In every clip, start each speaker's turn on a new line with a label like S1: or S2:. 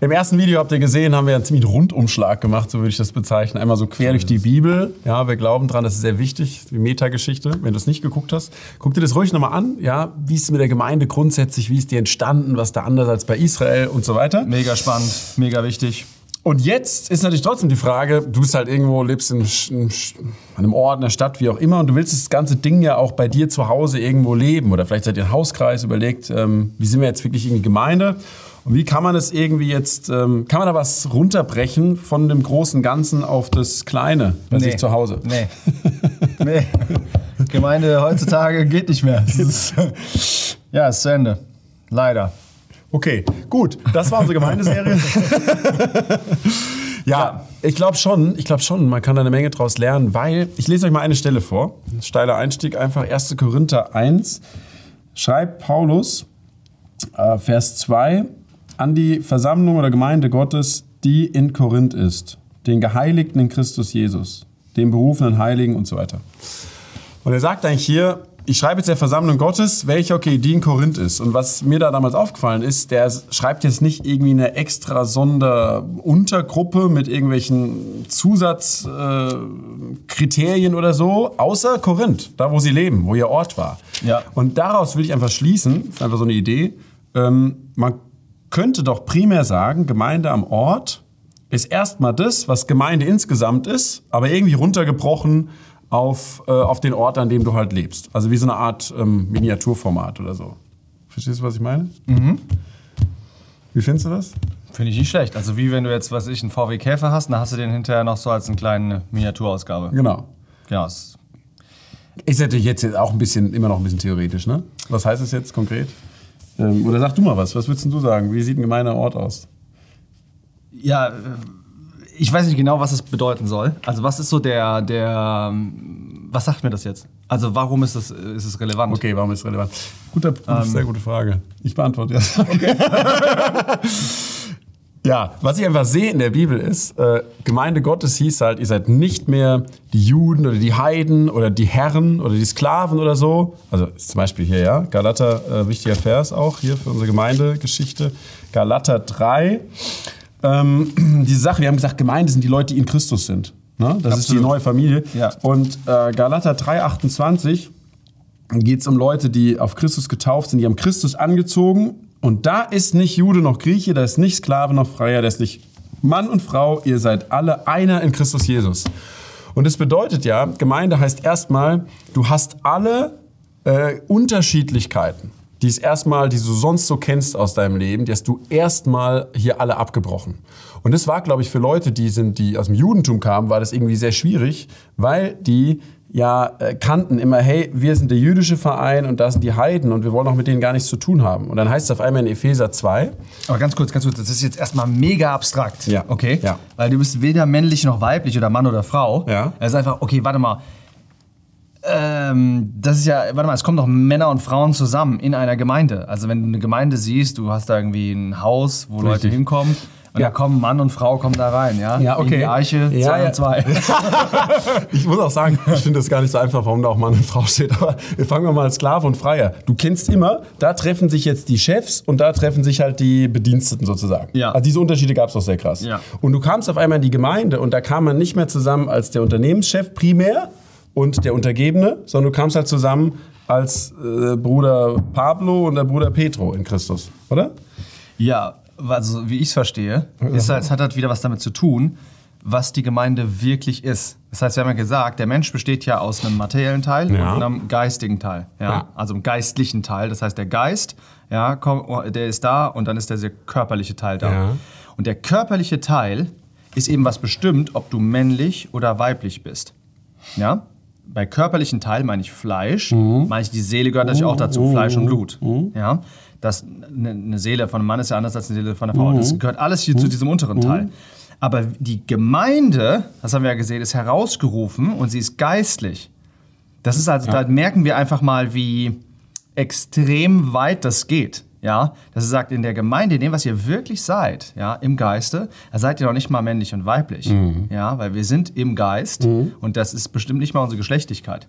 S1: Im ersten Video habt ihr gesehen, haben wir einen ziemlich Rundumschlag gemacht, so würde ich das bezeichnen. Einmal so quer durch die Bibel. Ja, wir glauben dran, das ist sehr wichtig, die Metageschichte. Wenn du es nicht geguckt hast, guck dir das ruhig nochmal an. Ja, wie ist es mit der Gemeinde grundsätzlich, wie ist die entstanden, was da anders als bei Israel und so weiter.
S2: Mega spannend, mega wichtig.
S1: Und jetzt ist natürlich trotzdem die Frage, du bist halt irgendwo, lebst in, in einem Ort, in einer Stadt, wie auch immer, und du willst das ganze Ding ja auch bei dir zu Hause irgendwo leben. Oder vielleicht seid ihr ein Hauskreis, überlegt, ähm, wie sind wir jetzt wirklich irgendwie Gemeinde? Und wie kann man das irgendwie jetzt, ähm, kann man da was runterbrechen von dem großen Ganzen auf das Kleine bei
S2: Nee.
S1: sich zu Hause?
S2: Nee. nee. Gemeinde heutzutage geht nicht mehr. Es ist, ja, ist zu Ende. Leider.
S1: Okay, gut. Das war unsere Gemeindeserie. ja, ich glaube schon, ich glaube schon, man kann da eine Menge draus lernen, weil, ich lese euch mal eine Stelle vor. Steiler Einstieg, einfach 1. Korinther 1. Schreibt Paulus, äh, Vers 2, an die Versammlung oder Gemeinde Gottes, die in Korinth ist, den Geheiligten in Christus Jesus, den berufenen Heiligen und so weiter. Und er sagt eigentlich hier, ich schreibe jetzt der Versammlung Gottes, welche, okay, die in Korinth ist. Und was mir da damals aufgefallen ist, der schreibt jetzt nicht irgendwie eine extra Sonderuntergruppe mit irgendwelchen Zusatzkriterien äh, oder so, außer Korinth, da wo sie leben, wo ihr Ort war.
S2: Ja.
S1: Und daraus will ich einfach schließen, das ist einfach so eine Idee, ähm, man könnte doch primär sagen, Gemeinde am Ort ist erstmal das, was Gemeinde insgesamt ist, aber irgendwie runtergebrochen auf, äh, auf den Ort, an dem du halt lebst. Also wie so eine Art ähm, Miniaturformat oder so. Verstehst du, was ich meine? Mhm. Wie findest du das?
S2: Finde ich nicht schlecht. Also wie wenn du jetzt, was weiß ich, einen VW Käfer hast, dann hast du den hinterher noch so als eine kleine Miniaturausgabe.
S1: Genau.
S2: Ja, ist
S1: Ist natürlich jetzt auch ein bisschen, immer noch ein bisschen theoretisch, ne? Was heißt das jetzt konkret? Ähm, oder sag du mal was. Was würdest denn du sagen? Wie sieht ein gemeiner Ort aus?
S2: Ja, äh, ich weiß nicht genau, was es bedeuten soll. Also was ist so der, der, ähm, was sagt mir das jetzt? Also warum ist es, ist es relevant?
S1: Okay, warum ist es relevant? Guter, gute, sehr gute Frage. Ich beantworte das. ja, was ich einfach sehe in der Bibel ist, äh, Gemeinde Gottes hieß halt, ihr seid nicht mehr die Juden oder die Heiden oder die Herren oder die Sklaven oder so. Also zum Beispiel hier, ja, Galater, äh, wichtiger Vers auch hier für unsere Gemeindegeschichte. Galater 3. Ähm, diese Sache, wir haben gesagt, Gemeinde sind die Leute, die in Christus sind. Ne? Das ist die
S2: Absolut.
S1: neue Familie.
S2: Ja.
S1: Und äh, Galater 3,28 geht es um Leute, die auf Christus getauft sind, die haben Christus angezogen. Und da ist nicht Jude noch Grieche, da ist nicht Sklave noch Freier, da ist nicht Mann und Frau, ihr seid alle einer in Christus Jesus. Und das bedeutet ja, Gemeinde heißt erstmal, du hast alle äh, Unterschiedlichkeiten, die es erstmal, die du sonst so kennst aus deinem Leben, die hast du erstmal hier alle abgebrochen. Und das war, glaube ich, für Leute, die sind, die aus dem Judentum kamen, war das irgendwie sehr schwierig, weil die ja äh, kannten immer, hey, wir sind der jüdische Verein und da sind die Heiden und wir wollen auch mit denen gar nichts zu tun haben. Und dann heißt es auf einmal in Epheser 2,
S2: Aber ganz kurz, ganz kurz, das ist jetzt erstmal mega abstrakt.
S1: Ja.
S2: Okay?
S1: Ja.
S2: Weil du bist weder männlich noch weiblich oder Mann oder Frau.
S1: Ja.
S2: Es ist einfach, okay, warte mal. Ähm, das ist ja, warte mal, es kommen doch Männer und Frauen zusammen in einer Gemeinde. Also wenn du eine Gemeinde siehst, du hast da irgendwie ein Haus, wo Leute
S1: Richtig.
S2: hinkommen und
S1: Ja.
S2: da kommen Mann und Frau kommen da rein, ja?
S1: Ja, okay.
S2: In die
S1: Ja,
S2: 2
S1: ja.
S2: und 2.
S1: Ich muss auch sagen, ich finde das gar nicht so einfach, warum da auch Mann und Frau steht. Aber wir fangen wir mal als Sklave und Freier. Du kennst immer, da treffen sich jetzt die Chefs und da treffen sich halt die Bediensteten sozusagen.
S2: Ja.
S1: Also diese Unterschiede gab es auch sehr krass.
S2: Ja.
S1: Und du kamst auf einmal in die Gemeinde und da kam man nicht mehr zusammen als der Unternehmenschef primär und der Untergebene, sondern du kamst halt zusammen als äh, Bruder Pablo und der Bruder Petro in Christus, oder?
S2: Ja, also wie ich es verstehe, ist halt, es hat halt wieder was damit zu tun, was die Gemeinde wirklich ist. Das heißt, wir haben ja gesagt, der Mensch besteht ja aus einem materiellen Teil
S1: Ja.
S2: und einem geistigen Teil. Ja?
S1: Ja.
S2: Also einem geistlichen Teil. Das heißt, der Geist, ja, komm, der ist da und dann ist der sehr körperliche Teil da.
S1: Ja.
S2: Und der körperliche Teil ist eben was bestimmt, ob du männlich oder weiblich bist. Ja? Bei körperlichen Teil meine ich Fleisch, meine ich die Seele gehört natürlich auch dazu, Fleisch und Blut. Ja? Das, eine, eine Seele von einem Mann ist ja anders als eine Seele von einer Frau. Das gehört alles hier zu diesem unteren Teil. Aber die Gemeinde, das haben wir ja gesehen, ist herausgerufen und sie ist geistlich. Das ist also, da merken wir einfach mal, wie extrem weit das geht. Ja, dass er sagt, in der Gemeinde, in dem, was ihr wirklich seid, ja, im Geiste, da seid ihr noch nicht mal männlich und weiblich. Ja, weil wir sind im Geist und das ist bestimmt nicht mal unsere Geschlechtlichkeit.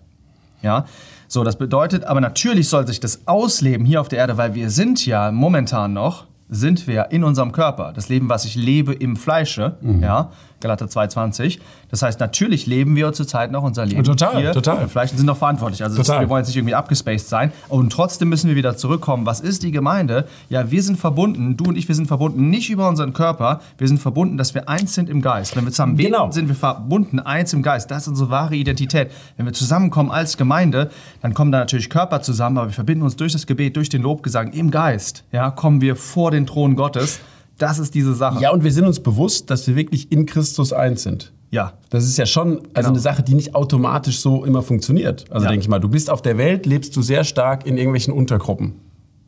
S2: Ja, so, das bedeutet, aber natürlich soll sich das ausleben hier auf der Erde, weil wir sind ja momentan noch sind wir in unserem Körper. Das Leben, was ich lebe im Fleische,
S1: Mhm.
S2: ja, Galater 2,20. Das heißt, natürlich leben wir zurzeit noch unser Leben
S1: Total,
S2: hier
S1: total.
S2: und sind noch verantwortlich. Also
S1: Total.
S2: wir wollen jetzt nicht irgendwie abgespaced sein. Und trotzdem müssen wir wieder zurückkommen. Was ist die Gemeinde? Ja, wir sind verbunden, du und ich, wir sind verbunden, nicht über unseren Körper. Wir sind verbunden, dass wir eins sind im Geist. Wenn wir zusammen beten,
S1: Genau.
S2: sind wir verbunden, eins im Geist. Das ist unsere wahre Identität. Wenn wir zusammenkommen als Gemeinde, dann kommen da natürlich Körper zusammen, aber wir verbinden uns durch das Gebet, durch den Lobgesang im Geist. Ja, kommen wir vor den Thron Gottes. Das ist diese Sache.
S1: Ja, und wir sind uns bewusst, dass wir wirklich in Christus eins sind.
S2: Ja.
S1: Das ist ja schon also
S2: Genau.
S1: eine Sache, die nicht automatisch so immer funktioniert. Also
S2: Ja.
S1: denke ich mal, du bist auf der Welt, lebst du sehr stark in irgendwelchen Untergruppen.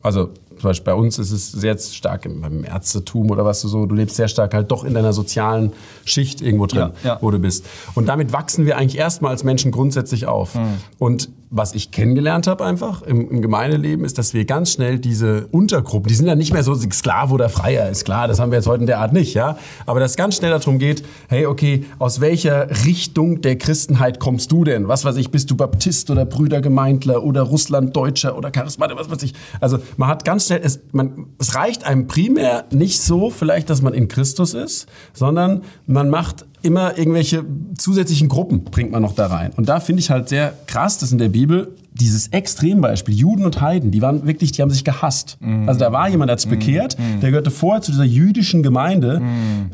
S1: Also zum Beispiel bei uns ist es sehr stark im, beim Ärztetum oder was du so, du lebst sehr stark halt doch in deiner sozialen Schicht irgendwo drin,
S2: Ja, ja.
S1: wo du bist. Und damit wachsen wir eigentlich erstmal als Menschen grundsätzlich auf.
S2: Mhm.
S1: Und was ich kennengelernt habe einfach im, im Gemeindeleben, ist, dass wir ganz schnell diese Untergruppen, die sind dann nicht mehr so Sklave oder Freier, ist klar, das haben wir jetzt heute in der Art nicht, ja. Aber dass ganz schnell darum geht, hey, okay, aus welcher Richtung der Christenheit kommst du denn? Was weiß ich, bist du Baptist oder Brüdergemeindler oder Russlanddeutscher oder Charismatiker, was weiß ich. Also man hat ganz schnell, es, man, es reicht einem primär nicht so vielleicht, dass man in Christus ist, sondern man macht immer irgendwelche zusätzlichen Gruppen bringt man noch da rein. Und da finde ich halt sehr krass, dass in der Bibel dieses Extrembeispiel, Juden und Heiden, die waren wirklich, die haben sich gehasst. Also da war jemand, der hat sich bekehrt, der gehörte vorher zu dieser jüdischen Gemeinde.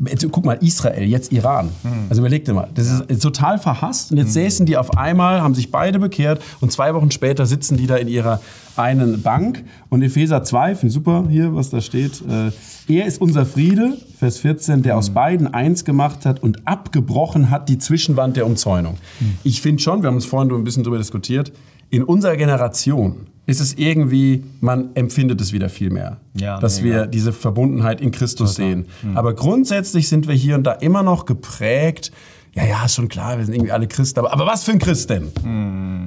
S1: Jetzt, guck mal, Israel, jetzt Iran. Also überleg dir mal, das ist total verhasst und jetzt säßen die auf einmal, haben sich beide bekehrt und zwei Wochen später sitzen die da in ihrer einen Bank und Epheser 2, finde ich super hier, was da steht. Äh, er ist unser Friede, Vers 14, der aus beiden eins gemacht hat und abgebrochen hat die Zwischenwand der Umzäunung. Ich finde schon, wir haben uns vorhin ein bisschen darüber diskutiert, in unserer Generation ist es irgendwie, man empfindet es wieder viel mehr.
S2: Ja,
S1: dass
S2: mega.
S1: wir diese Verbundenheit in Christus sehen. Aber grundsätzlich sind wir hier und da immer noch geprägt. Ja, ja, ist schon klar, wir sind irgendwie alle Christen. Aber, aber was für ein Christ denn?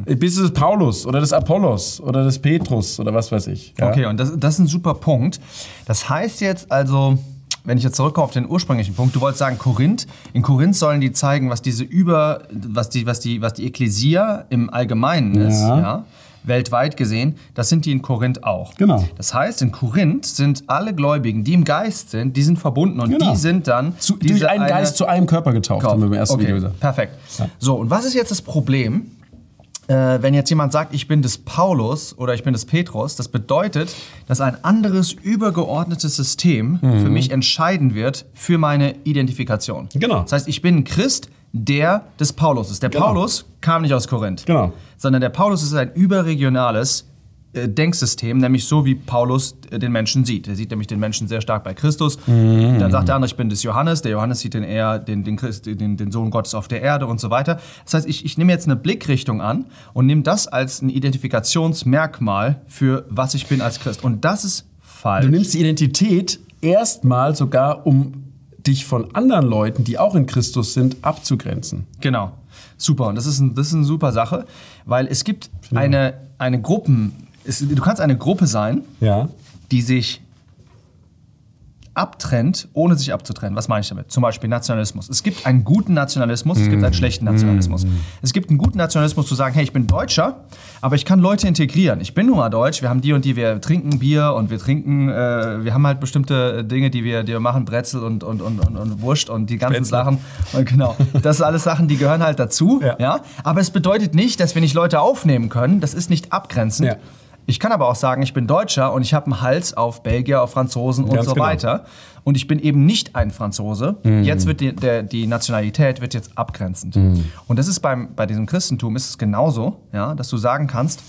S1: Bist du des Paulus oder des Apollos oder des Petrus oder was weiß ich? Ja?
S2: Okay, und das, das ist ein super Punkt. Das heißt jetzt also, wenn ich jetzt zurückkomme auf den ursprünglichen Punkt, du wolltest sagen Korinth. In Korinth sollen die zeigen, was diese über, was die, was die, was die Ekklesia im Allgemeinen ist,
S1: Ja.
S2: ja. Weltweit gesehen, das sind die in Korinth auch.
S1: Genau.
S2: Das heißt, in Korinth sind alle Gläubigen, die im Geist sind, die sind verbunden und
S1: Genau.
S2: die sind dann
S1: Zu, durch einen
S2: eine-
S1: Geist zu einem Körper getauft, haben wir im ersten
S2: okay,
S1: Video gesagt.
S2: Perfekt. So, und was ist jetzt das Problem? Äh, wenn jetzt jemand sagt, ich bin des Paulus oder ich bin des Petrus, das bedeutet, dass ein anderes übergeordnetes System für mich entscheiden wird für meine Identifikation.
S1: Genau.
S2: Das heißt, ich bin ein Christ, der des Paulus ist. Der
S1: Genau.
S2: Paulus kam nicht aus Korinth.
S1: Genau.
S2: Sondern der Paulus ist ein überregionales Denksystem, nämlich so wie Paulus äh, den Menschen sieht. Er sieht nämlich den Menschen sehr stark bei Christus.
S1: Mhm.
S2: Dann sagt der andere, ich bin des Johannes. Der Johannes sieht den eher den, den, Christ, den, den Sohn Gottes auf der Erde und so weiter. Das heißt, ich, ich nehme jetzt eine Blickrichtung an und nehme das als ein Identifikationsmerkmal für was ich bin als Christ. Und das ist falsch.
S1: Du nimmst die Identität erstmal sogar, um dich von anderen Leuten, die auch in Christus sind, abzugrenzen.
S2: Genau. Super. Und das ist, ein, das ist eine super Sache, weil es gibt eine, eine Gruppen, es, du kannst eine Gruppe sein,
S1: Ja.
S2: die sich abtrennt, ohne sich abzutrennen. Was meine ich damit? Zum Beispiel Nationalismus. Es gibt einen guten Nationalismus, es gibt einen schlechten Nationalismus. Es gibt einen guten Nationalismus zu sagen, hey, ich bin Deutscher, aber ich kann Leute integrieren. Ich bin nun mal Deutsch, wir haben die und die, wir trinken Bier und wir trinken, äh, wir haben halt bestimmte Dinge, die wir, die wir machen, Brezel und, und, und, und, und Wurst und die ganzen
S1: Spätzle.
S2: Sachen. Und genau, das sind alles Sachen, die gehören halt dazu.
S1: Ja.
S2: Ja. Aber es bedeutet nicht, dass wir nicht Leute aufnehmen können. Das ist nicht abgrenzend.
S1: Ja.
S2: Ich kann aber auch sagen, ich bin Deutscher und ich habe einen Hals auf Belgier, auf Franzosen und
S1: Ganz
S2: so
S1: genau.
S2: weiter. Und ich bin eben nicht ein Franzose.
S1: Mhm.
S2: Jetzt wird die, der, die Nationalität wird jetzt abgrenzend.
S1: Mhm.
S2: Und das ist beim, bei diesem Christentum ist es genauso, ja, dass du sagen kannst,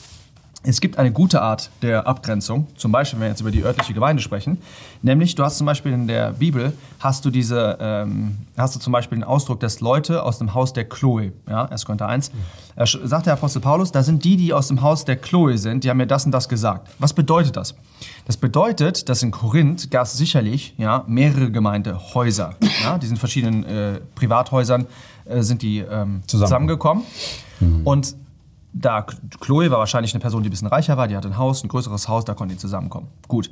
S2: es gibt eine gute Art der Abgrenzung, zum Beispiel, wenn wir jetzt über die örtliche Gemeinde sprechen, nämlich du hast zum Beispiel in der Bibel, hast du diese, ähm, hast du zum Beispiel den Ausdruck, dass Leute aus dem Haus der Chloe, ja, 1. Korinther 1, äh, sch- sagt der Apostel Paulus, da sind die, die aus dem Haus der Chloe sind, die haben mir das und das gesagt. Was bedeutet das? Das bedeutet, dass in Korinth gab es sicherlich ja, mehrere Gemeindehäuser, ja, die sind verschiedenen äh, Privathäusern, äh, sind die ähm, zusammengekommen. Und da Chloe war wahrscheinlich eine Person, die ein bisschen reicher war, die hatte ein Haus, ein größeres Haus, da konnten die zusammenkommen. Gut.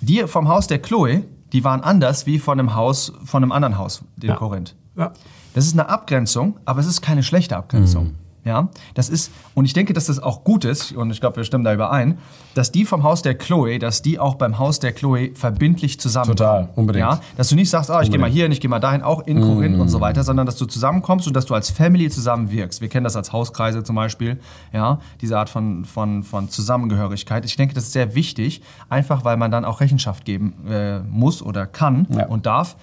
S2: Die vom Haus der Chloe, die waren anders wie von einem Haus, von einem anderen Haus in
S1: Ja.
S2: Korinth.
S1: Ja.
S2: Das ist eine Abgrenzung, aber es ist keine schlechte Abgrenzung. Ja, das ist, und ich denke, dass das auch gut ist, und ich glaube, wir stimmen da überein, dass die vom Haus der Chloe, dass die auch beim Haus der Chloe verbindlich zusammenkommen.
S1: Total, unbedingt.
S2: Ja, dass du nicht sagst, ah, ich gehe mal hier, ich gehe mal dahin, auch in Korinth und so weiter, sondern dass du zusammenkommst und dass du als Family zusammen wirkst. Wir kennen das als Hauskreise zum Beispiel, ja, diese Art von, von, von Zusammengehörigkeit. Ich denke, das ist sehr wichtig, einfach weil man dann auch Rechenschaft geben äh, muss oder kann
S1: Ja.
S2: und darf.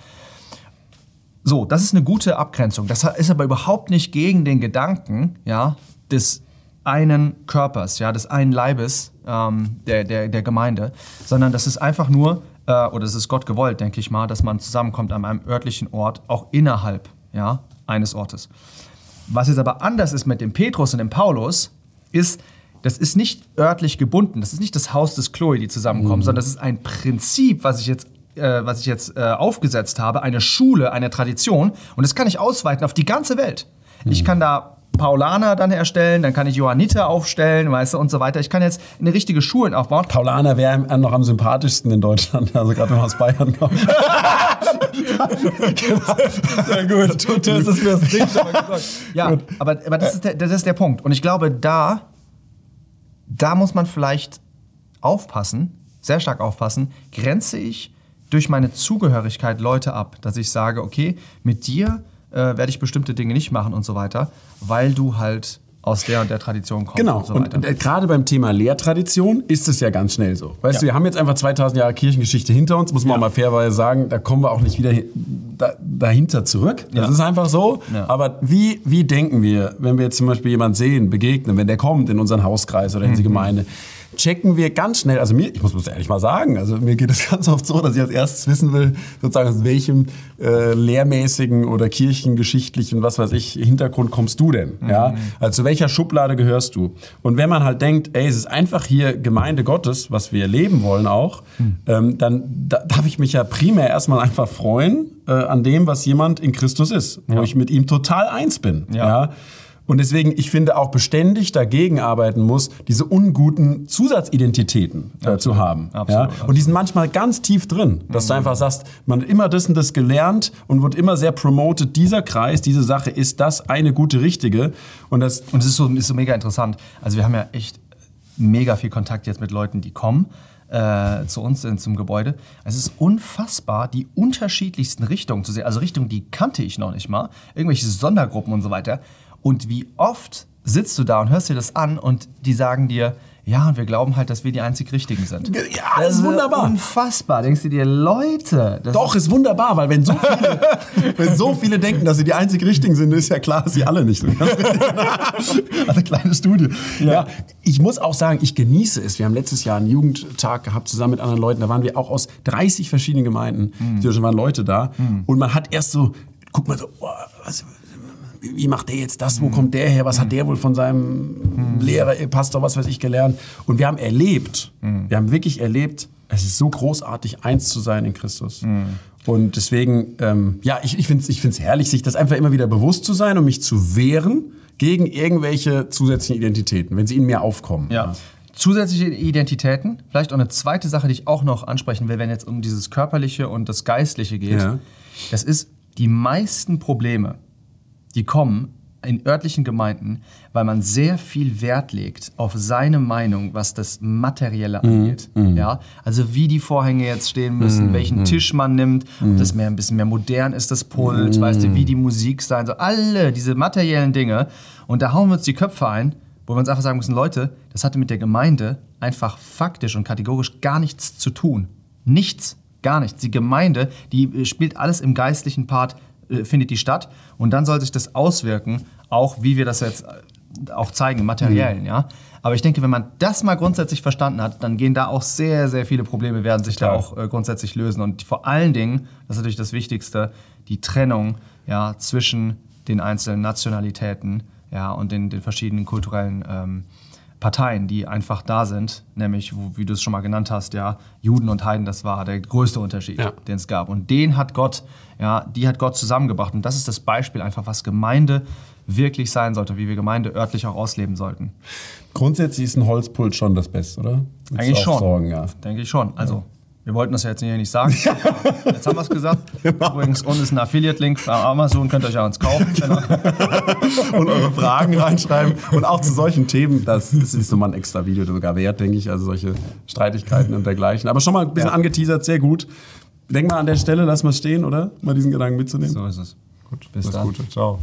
S2: So, das ist eine gute Abgrenzung. Das ist aber überhaupt nicht gegen den Gedanken ja, des einen Körpers, ja, des einen Leibes ähm, der, der, der Gemeinde, sondern das ist einfach nur, äh, oder es ist Gott gewollt, denke ich mal, dass man zusammenkommt an einem örtlichen Ort, auch innerhalb ja, eines Ortes. Was jetzt aber anders ist mit dem Petrus und dem Paulus, ist, das ist nicht örtlich gebunden. Das ist nicht das Haus des Chloe, die zusammenkommen, sondern das ist ein Prinzip, was ich jetzt, äh, was ich jetzt äh, aufgesetzt habe, eine Schule, eine Tradition. Und das kann ich ausweiten auf die ganze Welt. Ich kann da Paulaner dann erstellen, dann kann ich Johanniter aufstellen, weißt du, und so weiter. Ich kann jetzt eine richtige Schulen aufbauen.
S1: Paulaner wäre noch am sympathischsten in Deutschland, also gerade wenn man aus Bayern kommt.
S2: Sehr gut. Das ist mir das Ding schon mal gesagt. Ja, aber, aber das, ist der, das ist der Punkt. Und ich glaube, da, da muss man vielleicht aufpassen, sehr stark aufpassen, grenze ich durch meine Zugehörigkeit Leute ab, dass ich sage, okay, mit dir äh, werde ich bestimmte Dinge nicht machen und so weiter, weil du halt aus der und der Tradition kommst
S1: Genau.
S2: und so
S1: Und, und äh, gerade beim Thema Lehrtradition ist es ja ganz schnell so. Weißt
S2: Ja.
S1: du, wir haben jetzt einfach 2000 Jahre Kirchengeschichte hinter uns, muss man auch mal fairerweise sagen, da kommen wir auch nicht wieder da, dahinter zurück. Das
S2: Ja.
S1: ist einfach so.
S2: Ja.
S1: Aber wie, wie denken wir, wenn wir jetzt zum Beispiel jemanden sehen, begegnen, wenn der kommt in unseren Hauskreis oder in
S2: Mhm.
S1: die Gemeinde, checken wir ganz schnell, also mir, ich muss es ehrlich mal sagen, also mir geht es ganz oft so, dass ich als erstes wissen will, sozusagen aus welchem äh, lehrmäßigen oder kirchengeschichtlichen, was weiß ich, Hintergrund kommst du denn? Ja? Also zu welcher Schublade gehörst du? Und wenn man halt denkt, ey, es ist einfach hier Gemeinde Gottes, was wir leben wollen auch, ähm, dann da, darf ich mich ja primär erstmal einfach freuen äh, an dem, was jemand in Christus ist, wo ich mit ihm total eins bin.
S2: Ja.
S1: ja? Und deswegen, ich finde, auch beständig dagegen arbeiten muss, diese unguten Zusatzidentitäten äh, zu haben.
S2: Absolut,
S1: ja? Und die sind manchmal ganz tief drin, dass du einfach sagst, man hat immer das und das gelernt und wird immer sehr promoted, dieser Kreis, diese Sache ist das eine gute, richtige. Und das,
S2: Und es ist so, ist so mega interessant. Also wir haben ja echt mega viel Kontakt jetzt mit Leuten, die kommen äh, zu uns in, zum Gebäude. Es ist unfassbar, die unterschiedlichsten Richtungen zu sehen. Also Richtungen, die kannte ich noch nicht mal. Irgendwelche Sondergruppen und so weiter. Und wie oft sitzt du da und hörst dir das an und die sagen dir, ja, und wir glauben halt, dass wir die einzig Richtigen sind.
S1: Ja, das ist wunderbar.
S2: Unfassbar. Denkst du dir, Leute, das
S1: Doch, ist wunderbar, weil wenn so viele, wenn so viele denken, dass sie die einzig Richtigen sind, ist ja klar, dass sie alle nicht sind. also kleine Studie. Ja. ich muss auch sagen, ich genieße es. Wir haben letztes Jahr einen Jugendtag gehabt zusammen mit anderen Leuten. Da waren wir auch aus 30 verschiedenen Gemeinden. Da waren Leute da. Und man hat erst so, guck mal so, boah, was, wie macht der jetzt das? Wo kommt der her? Was hat der wohl von seinem Lehrer, äh, Pastor, was weiß ich, gelernt? Und wir haben erlebt, wir haben wirklich erlebt, es ist so großartig, eins zu sein in Christus. Und deswegen, ähm, ja, ich, ich finde es ich find's herrlich, sich das einfach immer wieder bewusst zu sein und mich zu wehren gegen irgendwelche zusätzlichen Identitäten, wenn sie in mir aufkommen.
S2: Ja. Zusätzliche Identitäten, vielleicht auch eine zweite Sache, die ich auch noch ansprechen will, wenn jetzt um dieses Körperliche und das Geistliche geht.
S1: Ja.
S2: Das ist die meisten Probleme, die kommen in örtlichen Gemeinden, weil man sehr viel Wert legt auf seine Meinung, was das Materielle angeht. Ja? Also wie die Vorhänge jetzt stehen müssen, welchen Tisch man nimmt, ob das mehr, ein bisschen mehr modern ist, das Pult, weißt du, wie die Musik sein soll. Alle diese materiellen Dinge. Und da hauen wir uns die Köpfe ein, wo wir uns einfach sagen müssen, Leute, das hatte mit der Gemeinde einfach faktisch und kategorisch gar nichts zu tun. Nichts, gar nichts. Die Gemeinde, die spielt alles im geistlichen Part, findet die statt. Und dann soll sich das auswirken, auch wie wir das jetzt äh, auch zeigen, im materiellen, ja. Aber ich denke, wenn man das mal grundsätzlich verstanden hat, dann gehen da auch sehr, sehr viele Probleme, werden sich da
S1: Total.
S2: auch äh, grundsätzlich lösen. Und vor allen Dingen, das ist natürlich das Wichtigste, die Trennung ja, zwischen den einzelnen Nationalitäten ja, und den, den verschiedenen kulturellen ähm, Parteien, die einfach da sind, nämlich, wo, wie du es schon mal genannt hast, ja, Juden und Heiden, das war der größte Unterschied,
S1: Ja.
S2: den es gab. Und den hat Gott, ja, die hat Gott zusammengebracht. Und das ist das Beispiel einfach, was Gemeinde wirklich sein sollte, wie wir Gemeinde örtlich auch ausleben sollten.
S1: Grundsätzlich ist ein Holzpult schon das Beste, oder? Würdest
S2: Eigentlich schon.
S1: Sagen, ja.
S2: Denke ich schon. Also Wir wollten das ja jetzt hier nicht sagen. Jetzt haben wir es gesagt. Übrigens, unten ist ein Affiliate-Link bei Amazon, könnt ihr euch auch uns kaufen.
S1: und eure Fragen reinschreiben. Und auch zu solchen Themen, das ist, ist nochmal ein extra Video sogar wert, denke ich. Also solche Streitigkeiten und dergleichen. Aber schon mal ein bisschen
S2: Ja.
S1: angeteasert, sehr gut. Denk mal an der Stelle, lass mal stehen, oder? Mal diesen Gedanken mitzunehmen.
S2: So ist es.
S1: Gut,
S2: Bis
S1: alles
S2: dann.
S1: Gute. Ciao.